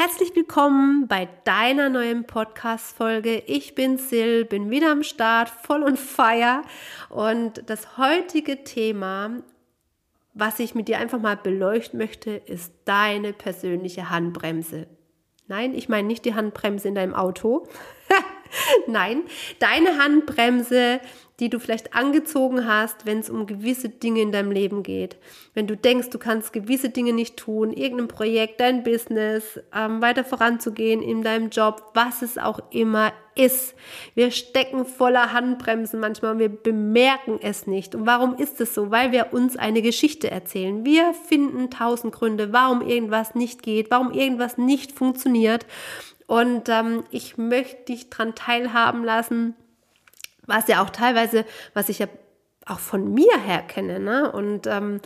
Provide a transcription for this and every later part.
Herzlich willkommen bei deiner neuen Podcast-Folge. Ich bin Sil, bin wieder am Start, voll und feier. Und das heutige Thema, was ich mit dir einfach mal beleuchten möchte, ist deine persönliche Handbremse. Nein, ich meine nicht die Handbremse in deinem Auto. Nein, deine Handbremse, die du vielleicht angezogen hast, wenn es um gewisse Dinge in deinem Leben geht. Wenn du denkst, du kannst gewisse Dinge nicht tun, irgendein Projekt, dein Business, ähm, weiter voranzugehen in deinem Job, was es auch immer ist. Wir stecken voller Handbremsen manchmal und wir bemerken es nicht. Und warum ist es so? Weil wir uns eine Geschichte erzählen. Wir finden tausend Gründe, warum irgendwas nicht geht, warum irgendwas nicht funktioniert. Und ähm, ich möchte dich daran teilhaben lassen, was ja auch teilweise, was ich ja auch von mir her kenne, ne? Und ähm,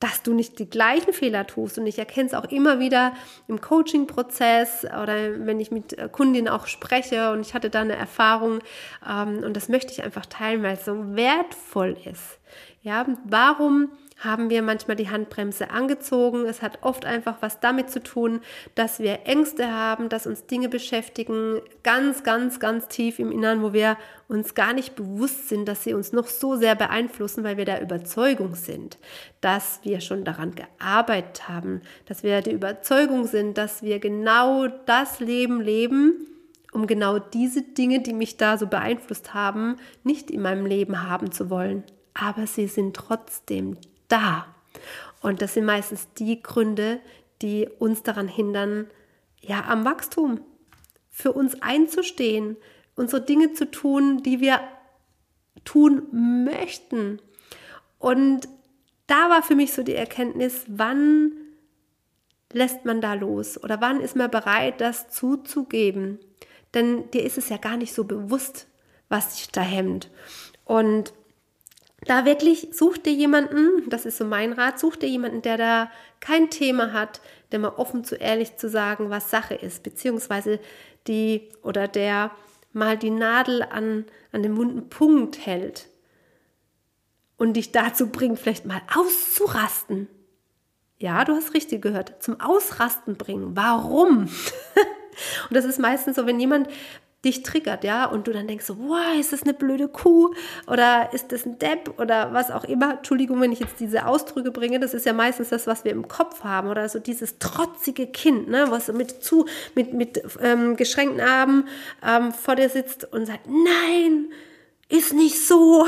dass du nicht die gleichen Fehler tust. Und ich erkenne es auch immer wieder im Coaching-Prozess oder wenn ich mit äh, Kundinnen auch spreche und ich hatte da eine Erfahrung ähm, und das möchte ich einfach teilen, weil es so wertvoll ist. Ja, warum haben wir manchmal die Handbremse angezogen. Es hat oft einfach was damit zu tun, dass wir Ängste haben, dass uns Dinge beschäftigen, ganz, ganz, ganz tief im Innern, wo wir uns gar nicht bewusst sind, dass sie uns noch so sehr beeinflussen, weil wir der Überzeugung sind, dass wir schon daran gearbeitet haben, dass wir der Überzeugung sind, dass wir genau das Leben leben, um genau diese Dinge, die mich da so beeinflusst haben, nicht in meinem Leben haben zu wollen. Aber sie sind trotzdem da. Und das sind meistens die Gründe, die uns daran hindern, ja, am Wachstum, für uns einzustehen, unsere Dinge zu tun, die wir tun möchten. Und da war für mich so die Erkenntnis, wann lässt man da los oder wann ist man bereit, das zuzugeben? Denn dir ist es ja gar nicht so bewusst, was dich da hemmt. Und da wirklich, such dir jemanden, das ist so mein Rat, such dir jemanden, der da kein Thema hat, der mal offen zu ehrlich zu sagen, was Sache ist, beziehungsweise die oder der mal die Nadel an, an den wunden Punkt hält und dich dazu bringt, vielleicht mal auszurasten. Ja, du hast richtig gehört, zum Ausrasten bringen. Warum? und das ist meistens so, wenn jemand dich triggert, ja, und du dann denkst so, wow, ist das eine blöde Kuh oder ist das ein Depp oder was auch immer. Entschuldigung, wenn ich jetzt diese Ausdrücke bringe, das ist ja meistens das, was wir im Kopf haben oder so dieses trotzige Kind, ne, was mit zu mit mit ähm, geschränkten Armen ähm, vor dir sitzt und sagt, nein, ist nicht so.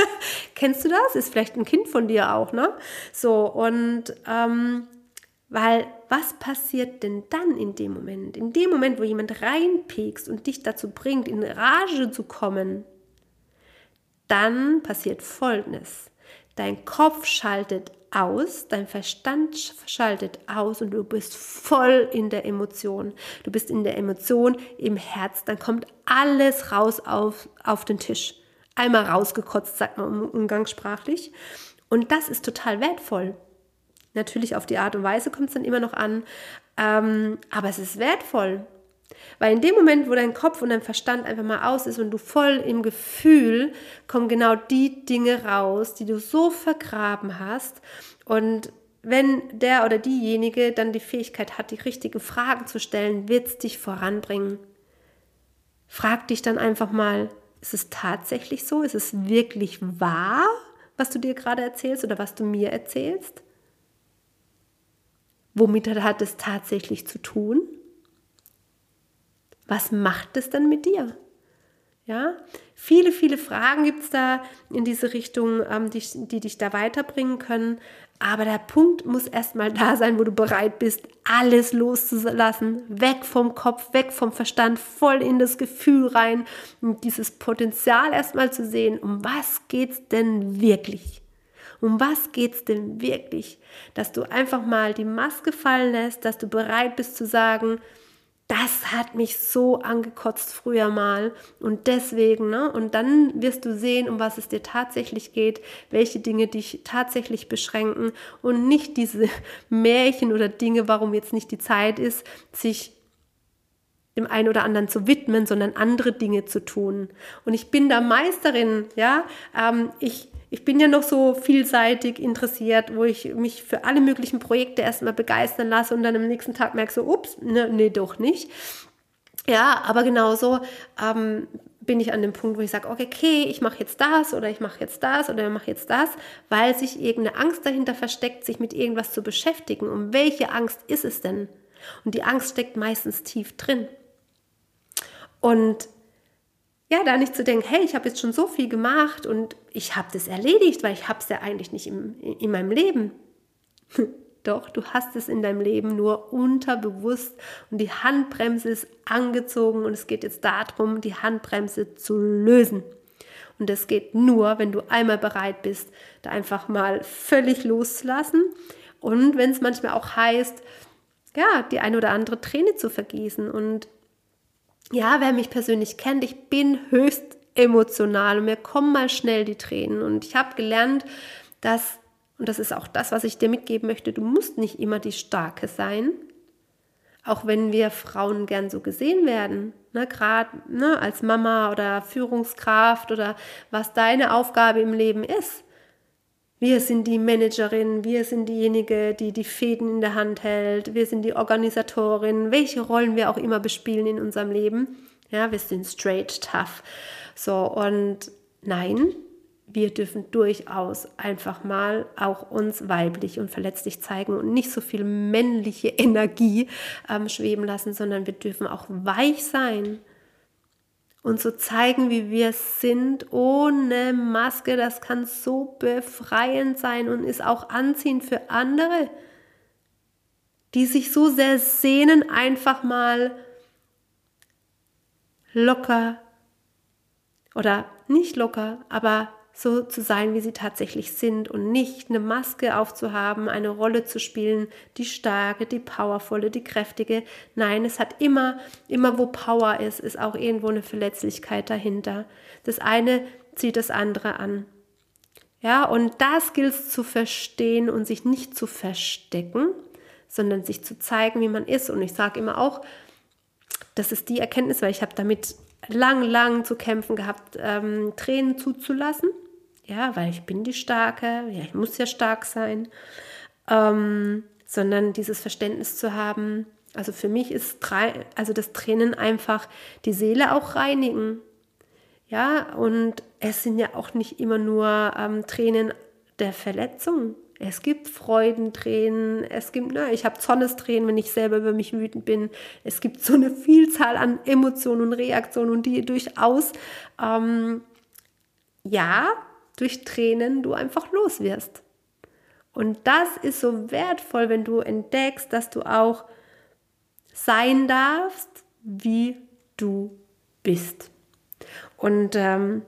Kennst du das? Ist vielleicht ein Kind von dir auch, ne? So und ähm, weil was passiert denn dann in dem Moment? In dem Moment, wo jemand reinpegst und dich dazu bringt, in Rage zu kommen, dann passiert Folgendes. Dein Kopf schaltet aus, dein Verstand schaltet aus und du bist voll in der Emotion. Du bist in der Emotion im Herz. Dann kommt alles raus auf, auf den Tisch. Einmal rausgekotzt, sagt man umgangssprachlich. Und das ist total wertvoll. Natürlich auf die Art und Weise kommt es dann immer noch an, ähm, aber es ist wertvoll. Weil in dem Moment, wo dein Kopf und dein Verstand einfach mal aus ist und du voll im Gefühl, kommen genau die Dinge raus, die du so vergraben hast. Und wenn der oder diejenige dann die Fähigkeit hat, die richtigen Fragen zu stellen, wird es dich voranbringen. Frag dich dann einfach mal, ist es tatsächlich so? Ist es wirklich wahr, was du dir gerade erzählst oder was du mir erzählst? Womit hat es tatsächlich zu tun? Was macht es dann mit dir? Ja, viele, viele Fragen gibt es da in diese Richtung, ähm, die, die dich da weiterbringen können. Aber der Punkt muss erstmal da sein, wo du bereit bist, alles loszulassen, weg vom Kopf, weg vom Verstand, voll in das Gefühl rein und dieses Potenzial erstmal zu sehen, um was geht es denn wirklich? Um was geht es denn wirklich? Dass du einfach mal die Maske fallen lässt, dass du bereit bist zu sagen, das hat mich so angekotzt früher mal und deswegen, ne? Und dann wirst du sehen, um was es dir tatsächlich geht, welche Dinge dich tatsächlich beschränken und nicht diese Märchen oder Dinge, warum jetzt nicht die Zeit ist, sich dem einen oder anderen zu widmen, sondern andere Dinge zu tun. Und ich bin da Meisterin, ja. Ähm, ich ich bin ja noch so vielseitig interessiert, wo ich mich für alle möglichen Projekte erstmal begeistern lasse und dann am nächsten Tag merke so, ups, ne, nee, doch nicht. Ja, aber genauso ähm, bin ich an dem Punkt, wo ich sage, okay, ich mache jetzt das oder ich mache jetzt das oder ich mache jetzt das, weil sich irgendeine Angst dahinter versteckt, sich mit irgendwas zu beschäftigen. Und welche Angst ist es denn? Und die Angst steckt meistens tief drin. Und ja, da nicht zu denken, hey, ich habe jetzt schon so viel gemacht und ich habe das erledigt, weil ich habe es ja eigentlich nicht im, in meinem Leben. Doch, du hast es in deinem Leben nur unterbewusst und die Handbremse ist angezogen und es geht jetzt darum, die Handbremse zu lösen. Und das geht nur, wenn du einmal bereit bist, da einfach mal völlig loszulassen. Und wenn es manchmal auch heißt, ja, die eine oder andere Träne zu vergießen. Und ja, wer mich persönlich kennt, ich bin höchst emotional und mir kommen mal schnell die Tränen. Und ich habe gelernt, dass und das ist auch das, was ich dir mitgeben möchte, du musst nicht immer die Starke sein, auch wenn wir Frauen gern so gesehen werden, ne, gerade ne, als Mama oder Führungskraft oder was deine Aufgabe im Leben ist. Wir sind die Managerin, wir sind diejenige, die die Fäden in der Hand hält, wir sind die Organisatorin, welche Rollen wir auch immer bespielen in unserem Leben. Ja, wir sind straight tough. So, und nein, wir dürfen durchaus einfach mal auch uns weiblich und verletzlich zeigen und nicht so viel männliche Energie ähm, schweben lassen, sondern wir dürfen auch weich sein und so zeigen, wie wir sind, ohne Maske. Das kann so befreiend sein und ist auch anziehend für andere, die sich so sehr sehnen, einfach mal locker oder nicht locker, aber so zu sein, wie sie tatsächlich sind und nicht eine Maske aufzuhaben, eine Rolle zu spielen, die starke, die powervolle, die kräftige. Nein, es hat immer, immer wo Power ist, ist auch irgendwo eine Verletzlichkeit dahinter. Das eine zieht das andere an. Ja, und das gilt es zu verstehen und sich nicht zu verstecken, sondern sich zu zeigen, wie man ist. Und ich sage immer auch, das ist die Erkenntnis, weil ich habe damit lang, lang zu kämpfen gehabt, ähm, Tränen zuzulassen ja, weil ich bin die Starke, ja, ich muss ja stark sein, ähm, sondern dieses Verständnis zu haben. Also für mich ist also das Tränen einfach die Seele auch reinigen. Ja, und es sind ja auch nicht immer nur ähm, Tränen der Verletzung. Es gibt Freudentränen, es gibt, na, ich habe Zornestränen, wenn ich selber über mich wütend bin. Es gibt so eine Vielzahl an Emotionen und Reaktionen und die durchaus, ähm, ja, durch Tränen du einfach los wirst. Und das ist so wertvoll, wenn du entdeckst, dass du auch sein darfst, wie du bist. Und ähm,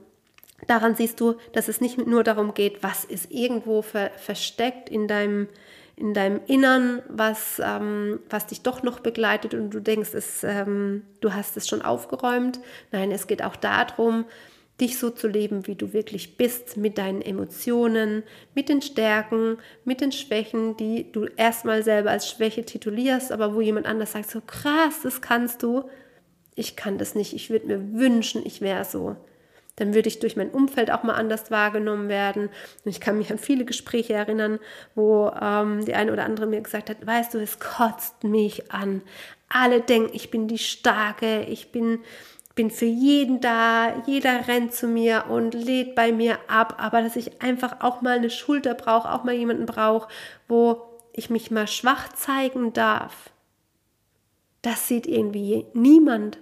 daran siehst du, dass es nicht nur darum geht, was ist irgendwo ver versteckt in deinem, in deinem Innern, was, ähm, was dich doch noch begleitet und du denkst, es, ähm, du hast es schon aufgeräumt. Nein, es geht auch darum, dich so zu leben, wie du wirklich bist, mit deinen Emotionen, mit den Stärken, mit den Schwächen, die du erstmal selber als Schwäche titulierst, aber wo jemand anders sagt, so krass, das kannst du. Ich kann das nicht, ich würde mir wünschen, ich wäre so. Dann würde ich durch mein Umfeld auch mal anders wahrgenommen werden. Und ich kann mich an viele Gespräche erinnern, wo ähm, die eine oder andere mir gesagt hat, weißt du, es kotzt mich an. Alle denken, ich bin die Starke, ich bin bin für jeden da, jeder rennt zu mir und lädt bei mir ab, aber dass ich einfach auch mal eine Schulter brauche, auch mal jemanden brauche, wo ich mich mal schwach zeigen darf. Das sieht irgendwie niemand.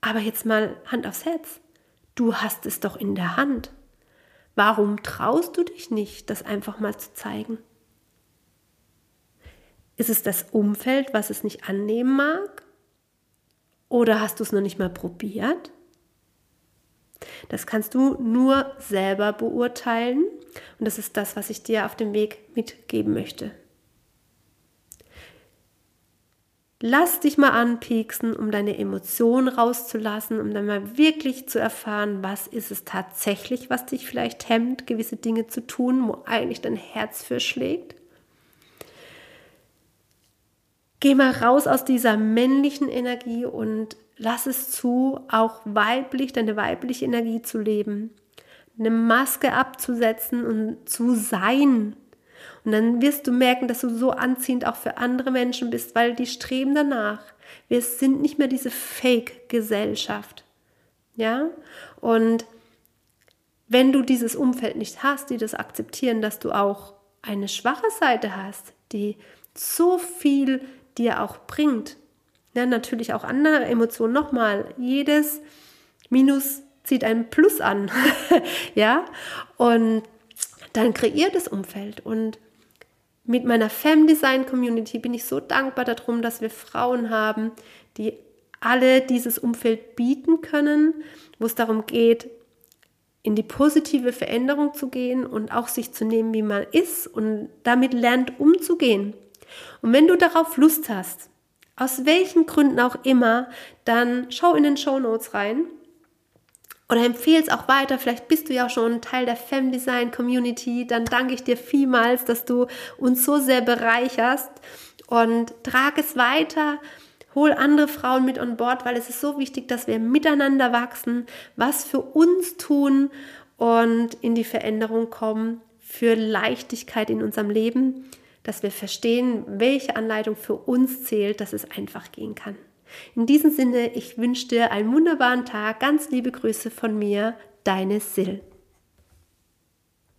Aber jetzt mal Hand aufs Herz. Du hast es doch in der Hand. Warum traust du dich nicht, das einfach mal zu zeigen? Ist es das Umfeld, was es nicht annehmen mag? Oder hast du es noch nicht mal probiert? Das kannst du nur selber beurteilen und das ist das, was ich dir auf dem Weg mitgeben möchte. Lass dich mal anpieksen, um deine Emotionen rauszulassen, um dann mal wirklich zu erfahren, was ist es tatsächlich, was dich vielleicht hemmt, gewisse Dinge zu tun, wo eigentlich dein Herz für schlägt. Geh mal raus aus dieser männlichen Energie und lass es zu, auch weiblich, deine weibliche Energie zu leben. eine Maske abzusetzen und zu sein. Und dann wirst du merken, dass du so anziehend auch für andere Menschen bist, weil die streben danach. Wir sind nicht mehr diese Fake-Gesellschaft. Ja? Und wenn du dieses Umfeld nicht hast, die das akzeptieren, dass du auch eine schwache Seite hast, die so viel dir auch bringt, ja, natürlich auch andere Emotionen nochmal, jedes Minus zieht ein Plus an, ja, und dann kreiert das Umfeld. Und mit meiner Fem Design Community bin ich so dankbar darum, dass wir Frauen haben, die alle dieses Umfeld bieten können, wo es darum geht, in die positive Veränderung zu gehen und auch sich zu nehmen, wie man ist und damit lernt umzugehen. Und wenn du darauf Lust hast, aus welchen Gründen auch immer, dann schau in den Show Notes rein oder empfehle es auch weiter. Vielleicht bist du ja auch schon Teil der Femdesign Community. Dann danke ich dir vielmals, dass du uns so sehr bereicherst und trag es weiter. Hol andere Frauen mit an Bord, weil es ist so wichtig, dass wir miteinander wachsen, was für uns tun und in die Veränderung kommen, für Leichtigkeit in unserem Leben, dass wir verstehen, welche Anleitung für uns zählt, dass es einfach gehen kann. In diesem Sinne, ich wünsche dir einen wunderbaren Tag. Ganz liebe Grüße von mir, deine Sil.